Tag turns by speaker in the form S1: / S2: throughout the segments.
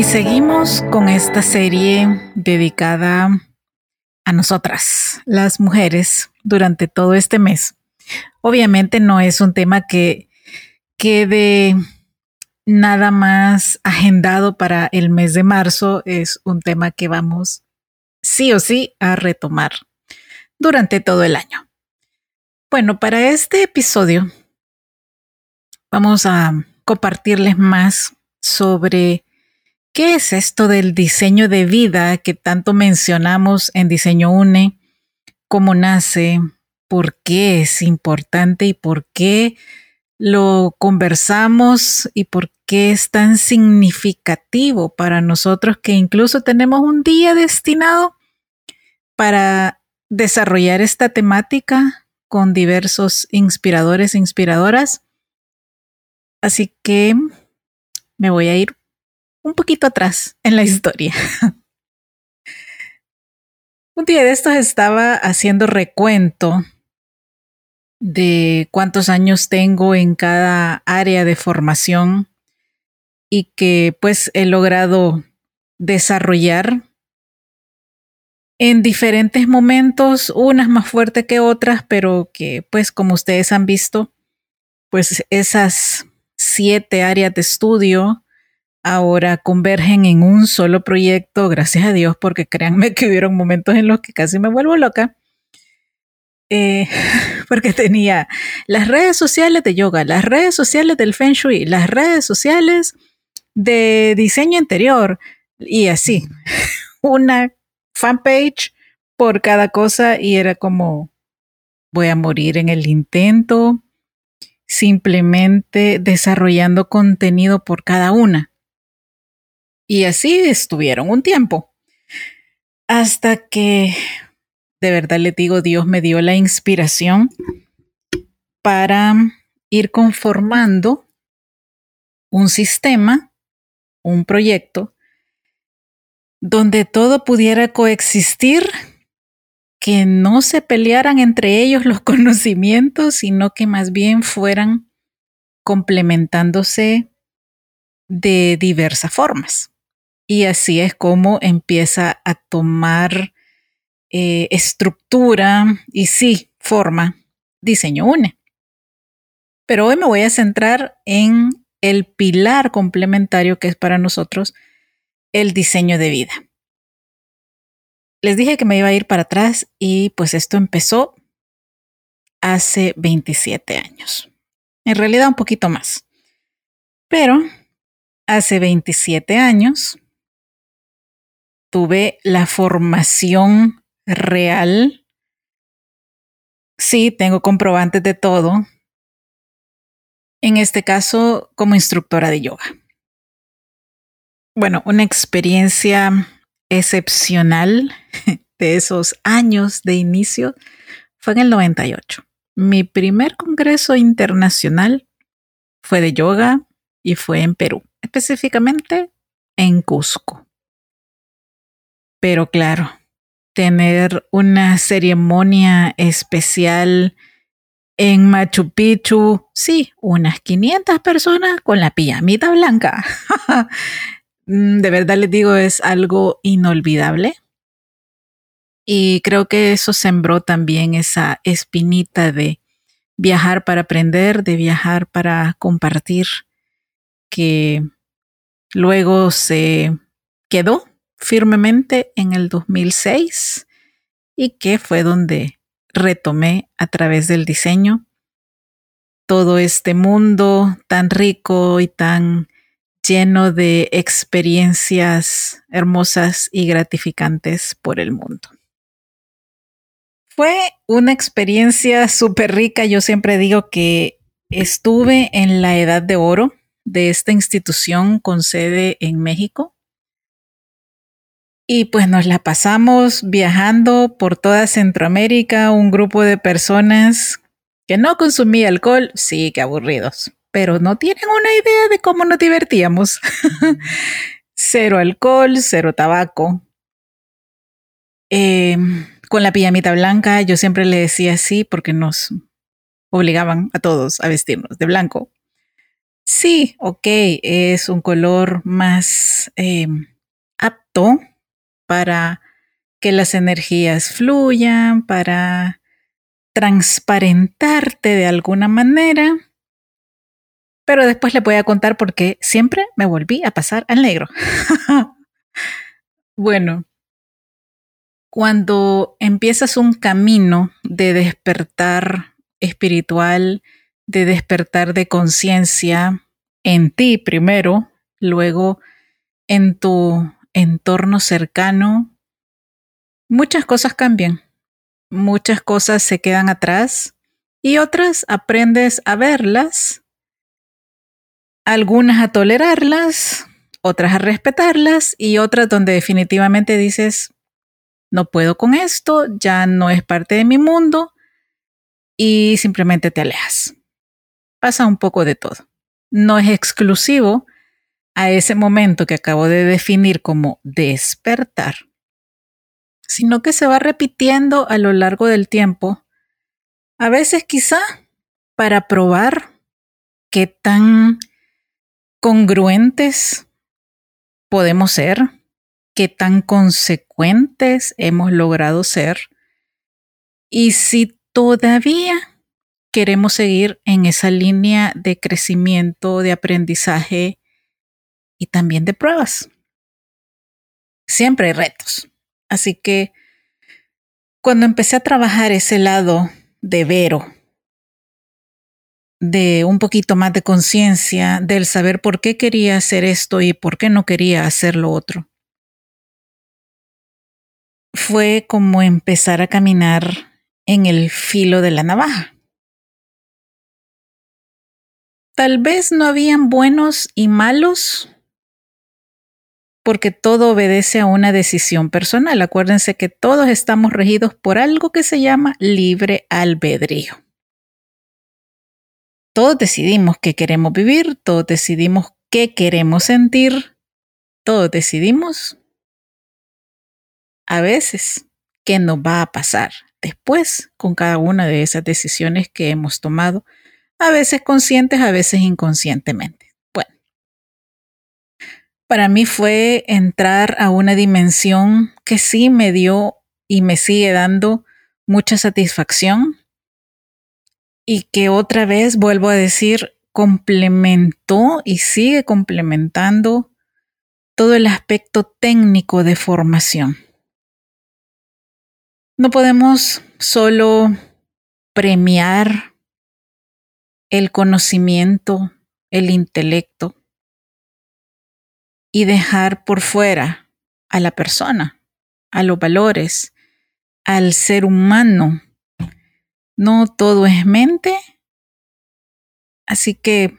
S1: Y seguimos con esta serie dedicada a nosotras, las mujeres, durante todo este mes. Obviamente no es un tema que quede nada más agendado para el mes de marzo, es un tema que vamos sí o sí a retomar durante todo el año. Bueno, para este episodio vamos a compartirles más sobre ¿Qué es esto del diseño de vida que tanto mencionamos en Diseño UNE? ¿Cómo nace? ¿Por qué es importante y por qué lo conversamos y por qué es tan significativo para nosotros que incluso tenemos un día destinado para desarrollar esta temática con diversos inspiradores e inspiradoras? Así que me voy a ir un poquito atrás en la historia. un día de estos estaba haciendo recuento de cuántos años tengo en cada área de formación y que pues he logrado desarrollar en diferentes momentos, unas más fuertes que otras, pero que pues como ustedes han visto, pues esas siete áreas de estudio ahora convergen en un solo proyecto, gracias a Dios, porque créanme que hubieron momentos en los que casi me vuelvo loca. Eh, porque tenía las redes sociales de yoga, las redes sociales del Feng Shui, las redes sociales de diseño interior y así, una fanpage por cada cosa y era como, voy a morir en el intento, simplemente desarrollando contenido por cada una. Y así estuvieron un tiempo. Hasta que, de verdad les digo, Dios me dio la inspiración para ir conformando un sistema, un proyecto, donde todo pudiera coexistir, que no se pelearan entre ellos los conocimientos, sino que más bien fueran complementándose de diversas formas. Y así es como empieza a tomar eh, estructura y sí, forma diseño UNE. Pero hoy me voy a centrar en el pilar complementario que es para nosotros el diseño de vida. Les dije que me iba a ir para atrás y pues esto empezó hace 27 años. En realidad un poquito más. Pero hace 27 años tuve la formación real. Sí, tengo comprobantes de todo. En este caso, como instructora de yoga. Bueno, una experiencia excepcional. de esos años de inicio fue en el 98. Mi primer congreso internacional fue de yoga y fue en Perú, específicamente en Cusco. Pero claro, tener una ceremonia especial en Machu Picchu, sí, unas 500 personas con la pijamita blanca. Mm, de verdad les digo, es algo inolvidable. Y creo que eso sembró también esa espinita de viajar para aprender, de viajar para compartir, que luego se quedó firmemente en el 2006 y que fue donde retomé a través del diseño todo este mundo tan rico y tan lleno de experiencias hermosas y gratificantes por el mundo. Fue una experiencia súper rica. Yo siempre digo que estuve en la edad de oro de esta institución con sede en México. Y pues nos la pasamos viajando por toda Centroamérica, un grupo de personas que no consumía alcohol, sí, que aburridos, pero no tienen una idea de cómo nos divertíamos. cero alcohol, cero tabaco. Eh, con la pijamita blanca, yo siempre le decía sí porque nos obligaban a todos a vestirnos de blanco. Sí, ok, es un color más eh, apto para que las energías fluyan, para transparentarte de alguna manera. Pero después le voy a contar por qué siempre me volví a pasar al negro. bueno, cuando empiezas un camino de despertar espiritual, de despertar de conciencia en ti primero, luego en tu entorno cercano, muchas cosas cambian, muchas cosas se quedan atrás y otras aprendes a verlas, algunas a tolerarlas, otras a respetarlas y otras donde definitivamente dices, no puedo con esto, ya no es parte de mi mundo y simplemente te alejas. Pasa un poco de todo. No es exclusivo a ese momento que acabo de definir como despertar, sino que se va repitiendo a lo largo del tiempo, a veces quizá para probar qué tan congruentes podemos ser qué tan consecuentes hemos logrado ser y si todavía queremos seguir en esa línea de crecimiento, de aprendizaje y también de pruebas. Siempre hay retos. Así que cuando empecé a trabajar ese lado de Vero, de un poquito más de conciencia, del saber por qué quería hacer esto y por qué no quería hacer lo otro, fue como empezar a caminar en el filo de la navaja. Tal vez no habían buenos y malos, porque todo obedece a una decisión personal. Acuérdense que todos estamos regidos por algo que se llama libre albedrío. Todos decidimos qué queremos vivir, todos decidimos qué queremos sentir, todos decidimos a veces qué nos va a pasar después con cada una de esas decisiones que hemos tomado, a veces conscientes, a veces inconscientemente. Para mí fue entrar a una dimensión que sí me dio y me sigue dando mucha satisfacción y que otra vez, vuelvo a decir, complementó y sigue complementando todo el aspecto técnico de formación. No podemos solo premiar el conocimiento, el intelecto y dejar por fuera a la persona, a los valores, al ser humano. No todo es mente. Así que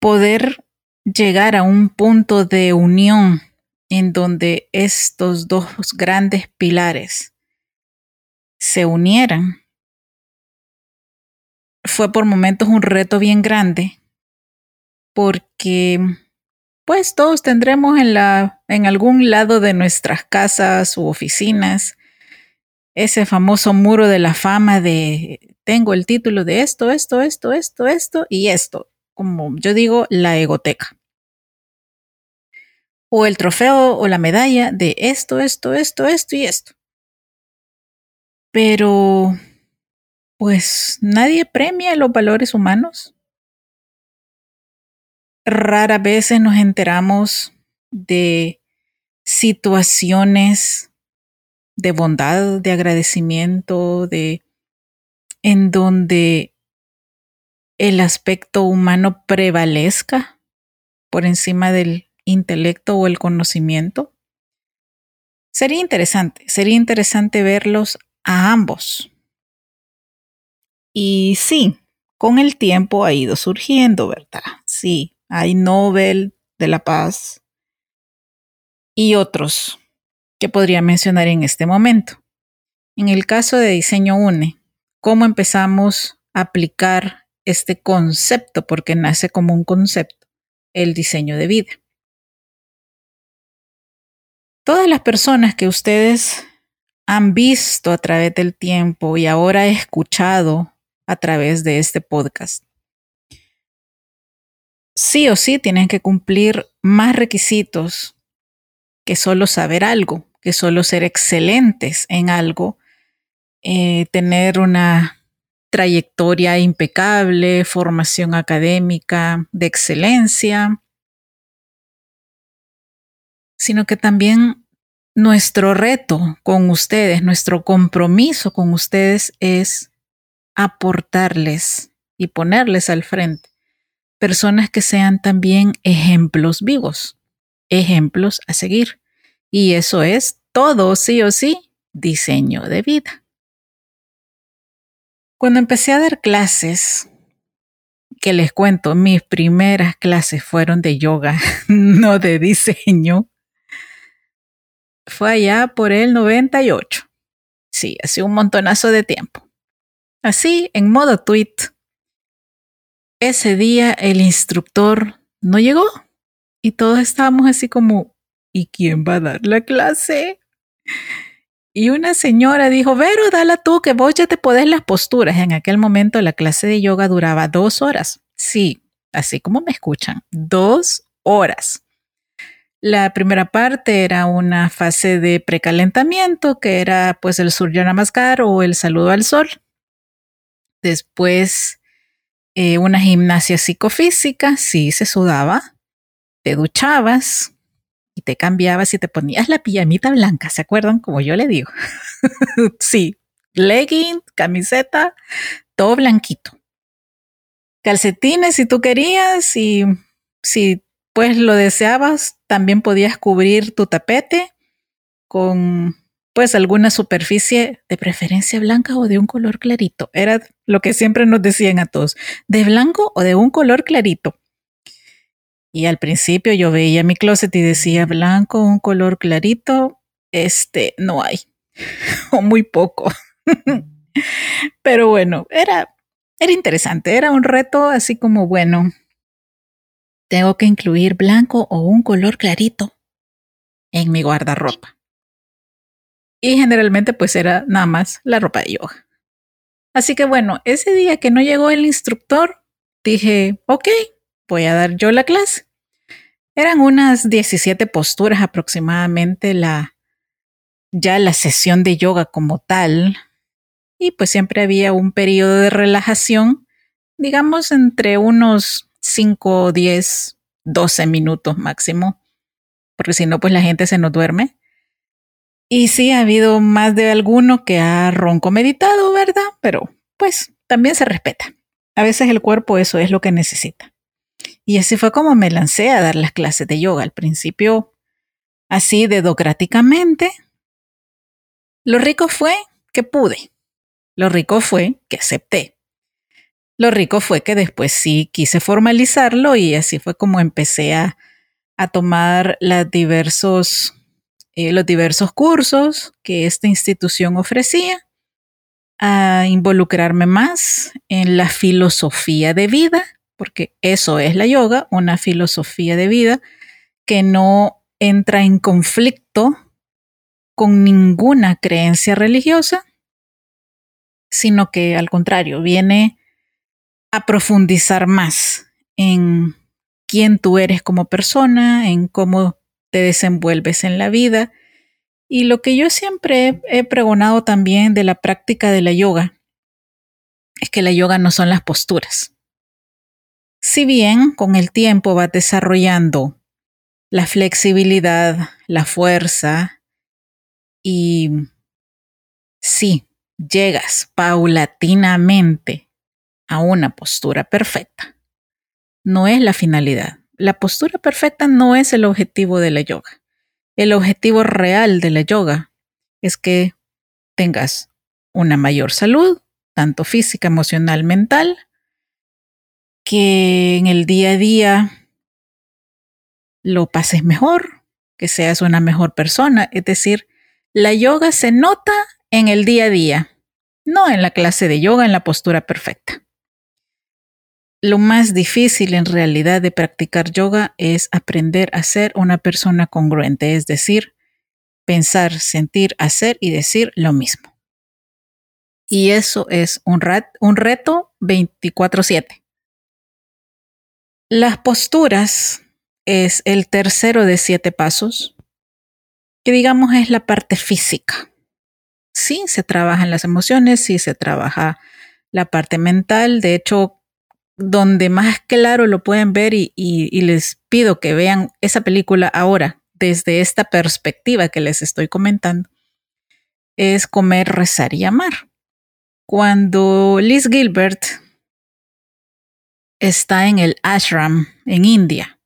S1: poder llegar a un punto de unión en donde estos dos grandes pilares se unieran, fue por momentos un reto bien grande, porque pues todos tendremos en, la, en algún lado de nuestras casas u oficinas ese famoso muro de la fama de tengo el título de esto, esto, esto, esto, esto y esto, como yo digo, la egoteca. O el trofeo o la medalla de esto, esto, esto, esto y esto. Pero, pues nadie premia los valores humanos. Rara veces nos enteramos de situaciones de bondad, de agradecimiento, de en donde el aspecto humano prevalezca por encima del intelecto o el conocimiento. Sería interesante, sería interesante verlos a ambos. Y sí, con el tiempo ha ido surgiendo, ¿verdad? Sí, hay Nobel de la Paz y otros que podría mencionar en este momento. En el caso de diseño UNE, ¿cómo empezamos a aplicar este concepto? Porque nace como un concepto, el diseño de vida. Todas las personas que ustedes han visto a través del tiempo y ahora escuchado a través de este podcast, sí o sí tienen que cumplir más requisitos que solo saber algo, que solo ser excelentes en algo, eh, tener una trayectoria impecable, formación académica de excelencia, sino que también nuestro reto con ustedes, nuestro compromiso con ustedes es aportarles y ponerles al frente personas que sean también ejemplos vivos ejemplos a seguir. Y eso es todo, sí o sí, diseño de vida. Cuando empecé a dar clases, que les cuento, mis primeras clases fueron de yoga, no de diseño. Fue allá por el 98. Sí, hace un montonazo de tiempo. Así, en modo tweet. Ese día el instructor no llegó y todos estábamos así como, ¿y quién va a dar la clase? Y una señora dijo, Vero, dala tú, que vos ya te podés las posturas. En aquel momento la clase de yoga duraba dos horas. Sí, así como me escuchan, dos horas. La primera parte era una fase de precalentamiento, que era pues el surya namaskar o el saludo al sol. Después eh, una gimnasia psicofísica, sí se sudaba te duchabas y te cambiabas y te ponías la pijamita blanca, ¿se acuerdan? Como yo le digo. sí, legging, camiseta, todo blanquito. Calcetines si tú querías y si pues lo deseabas, también podías cubrir tu tapete con pues alguna superficie de preferencia blanca o de un color clarito. Era lo que siempre nos decían a todos, de blanco o de un color clarito. Y al principio yo veía mi closet y decía blanco, un color clarito, este no hay, o muy poco. Pero bueno, era, era interesante, era un reto así como, bueno, tengo que incluir blanco o un color clarito en mi guardarropa. Y generalmente pues era nada más la ropa de yoga. Así que bueno, ese día que no llegó el instructor, dije, ok, voy a dar yo la clase. Eran unas 17 posturas aproximadamente la, ya la sesión de yoga como tal. Y pues siempre había un periodo de relajación, digamos entre unos 5, 10, 12 minutos máximo, porque si no, pues la gente se nos duerme. Y sí, ha habido más de alguno que ha ronco meditado, ¿verdad? Pero pues también se respeta. A veces el cuerpo eso es lo que necesita. Y así fue como me lancé a dar las clases de yoga. Al principio, así dedocráticamente. Lo rico fue que pude. Lo rico fue que acepté. Lo rico fue que después sí quise formalizarlo y así fue como empecé a, a tomar diversos, eh, los diversos cursos que esta institución ofrecía, a involucrarme más en la filosofía de vida, porque eso es la yoga, una filosofía de vida que no entra en conflicto con ninguna creencia religiosa, sino que al contrario, viene a profundizar más en quién tú eres como persona, en cómo te desenvuelves en la vida. Y lo que yo siempre he, pregonado también de la práctica de la yoga es que la yoga no son las posturas. Si bien con el tiempo vas desarrollando la flexibilidad, la fuerza y sí, llegas paulatinamente a una postura perfecta. No es la finalidad. La postura perfecta no es el objetivo de la yoga. El objetivo real de la yoga es que tengas una mayor salud, tanto física, emocional, mental, que en el día a día lo pases mejor, que seas una mejor persona. Es decir, la yoga se nota en el día a día, no en la clase de yoga, en la postura perfecta. Lo más difícil en realidad de practicar yoga es aprender a ser una persona congruente, es decir, pensar, sentir, hacer y decir lo mismo. Y eso es un, reto 24/7. Las posturas es el tercero de siete pasos, que digamos es la parte física. Sí, se trabajan las emociones, sí se trabaja la parte mental. De hecho, donde más claro lo pueden ver y, y, les pido que vean esa película ahora desde esta perspectiva que les estoy comentando, es comer, rezar y amar. Cuando Liz Gilbert está en el ashram en India,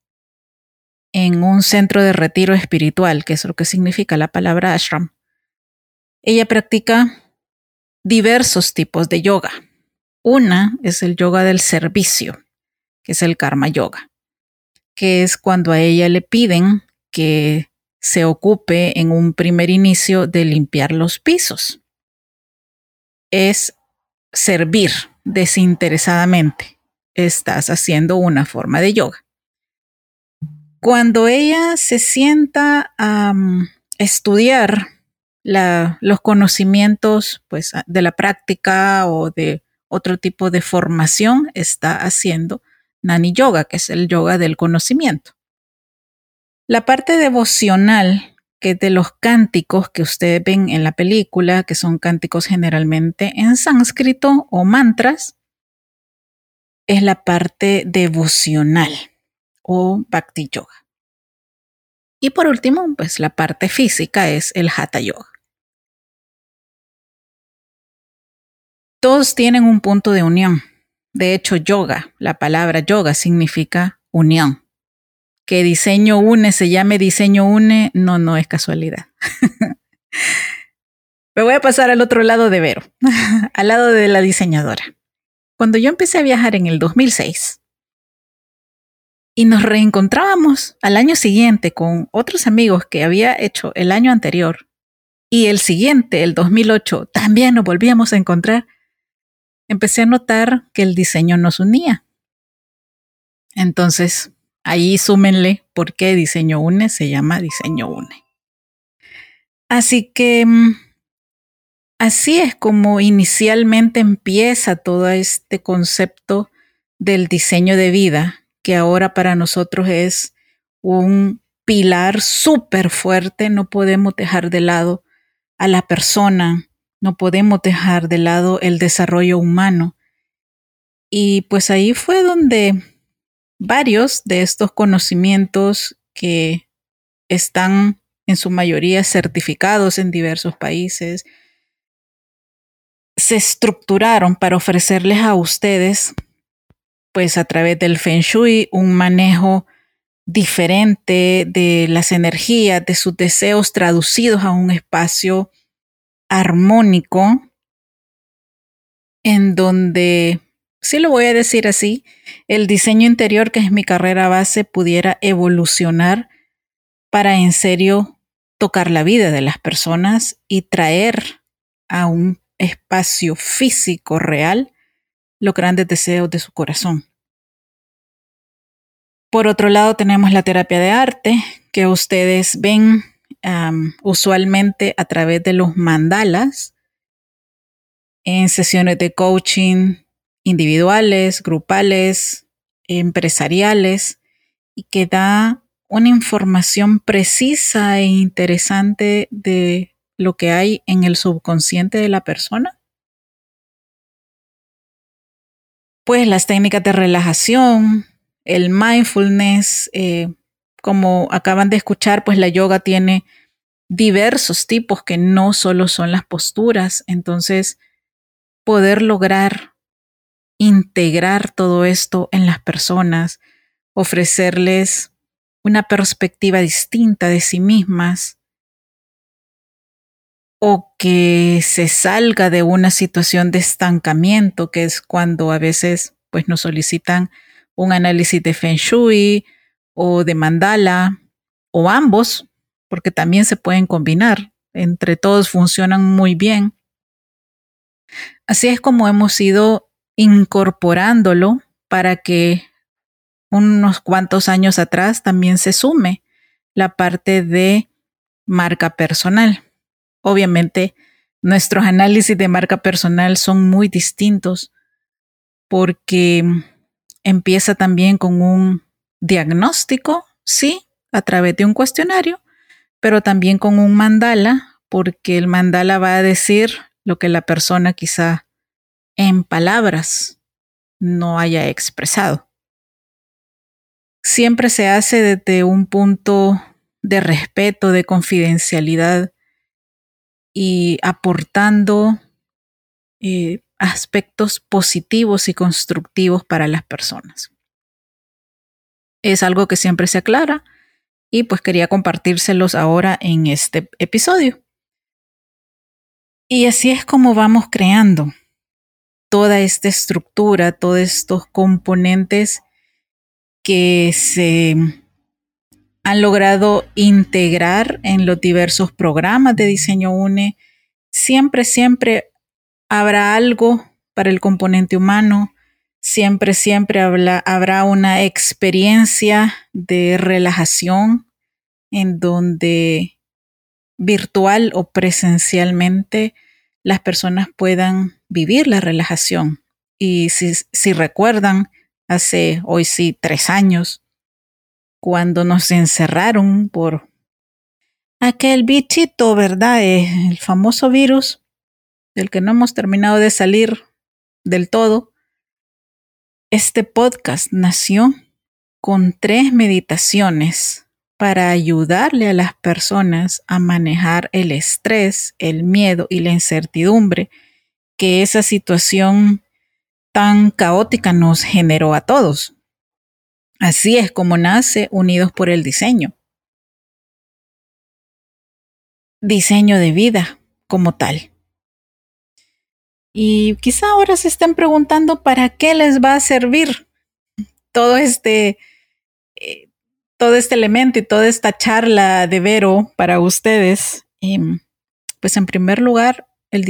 S1: en un centro de retiro espiritual, que es lo que significa la palabra ashram. Ella practica diversos tipos de yoga. Una es el yoga del servicio, que es el karma yoga, que es cuando a ella le piden que se ocupe en un primer inicio de limpiar los pisos. Es servir desinteresadamente. Estás haciendo una forma de yoga. Cuando ella se sienta a mm, estudiar los conocimientos pues, de la práctica o de otro tipo de formación, está haciendo Nani Yoga, que es el yoga del conocimiento. La parte devocional, que es de los cánticos que ustedes ven en la película, que son cánticos generalmente en sánscrito o mantras, es la parte devocional o Bhakti Yoga. Y por último, pues la parte física es el Hatha Yoga. Todos tienen un punto de unión. De hecho, yoga, la palabra yoga significa unión. Que diseño une se llame diseño une, no, no es casualidad. Me voy a pasar al otro lado de Vero, al lado de la diseñadora. Cuando yo empecé a viajar en el 2006, y nos reencontrábamos al año siguiente con otros amigos que había hecho el año anterior y el siguiente, el 2008, también nos volvíamos a encontrar, empecé a notar que el diseño nos unía. Entonces, ahí súmenle por qué diseño une se llama diseño une. Así que mm, así es como inicialmente empieza todo este concepto del diseño de vida que ahora para nosotros es un pilar súper fuerte. No podemos dejar de lado a la persona, no podemos dejar de lado el desarrollo humano. Y pues ahí fue donde varios de estos conocimientos que están en su mayoría certificados en diversos países, se estructuraron para ofrecerles a ustedes pues a través del Feng Shui, un manejo diferente de las energías, de sus deseos traducidos a un espacio armónico en donde sí lo voy a decir así, el diseño interior, que es mi carrera base, pudiera evolucionar para en serio tocar la vida de las personas y traer a un espacio físico real los grandes deseos de su corazón. Por otro lado, tenemos la terapia de arte, que ustedes ven usualmente a través de los mandalas en sesiones de coaching individuales, grupales, empresariales, y que da una información precisa e interesante de lo que hay en el subconsciente de la persona. Pues las técnicas de relajación, el mindfulness, eh, como acaban de escuchar, pues la yoga tiene diversos tipos que no solo son las posturas. Entonces, poder lograr integrar todo esto en las personas, ofrecerles una perspectiva distinta de sí mismas o que se salga de una situación de estancamiento, que es cuando a veces pues nos solicitan un análisis de Feng Shui o de mandala o ambos, porque también se pueden combinar. Entre todos funcionan muy bien. Así es como hemos ido incorporándolo para que unos cuantos años atrás también se sume la parte de marca personal. Obviamente, nuestros análisis de marca personal son muy distintos porque empieza también con un diagnóstico, sí, a través de un cuestionario, pero también con un mandala, porque el mandala va a decir lo que la persona quizá en palabras no haya expresado. Siempre se hace desde un punto de respeto, de confidencialidad y aportando eh, aspectos positivos y constructivos para las personas. Es algo que siempre se aclara y pues quería compartírselos ahora en este episodio. Y así es como vamos creando toda esta estructura, todos estos componentes que se han logrado integrar en los diversos programas de diseño UNE. Siempre, siempre habrá algo para el componente humano, siempre, siempre habrá una experiencia de relajación en donde virtual o presencialmente las personas puedan vivir la relajación. Y si, si recuerdan, hace hoy sí tres años, cuando nos encerraron por aquel bichito, ¿verdad? Eh, el famoso virus del que no hemos terminado de salir del todo. Este podcast nació con tres meditaciones para ayudarle a las personas a manejar el estrés, el miedo y la incertidumbre que esa situación tan caótica nos generó a todos. Así es como nace Unidos por el Diseño. Diseño de vida como tal. Y quizá ahora se estén preguntando para qué les va a servir todo este, eh, todo este elemento y toda esta charla de Vero para ustedes. Em, pues en primer lugar, el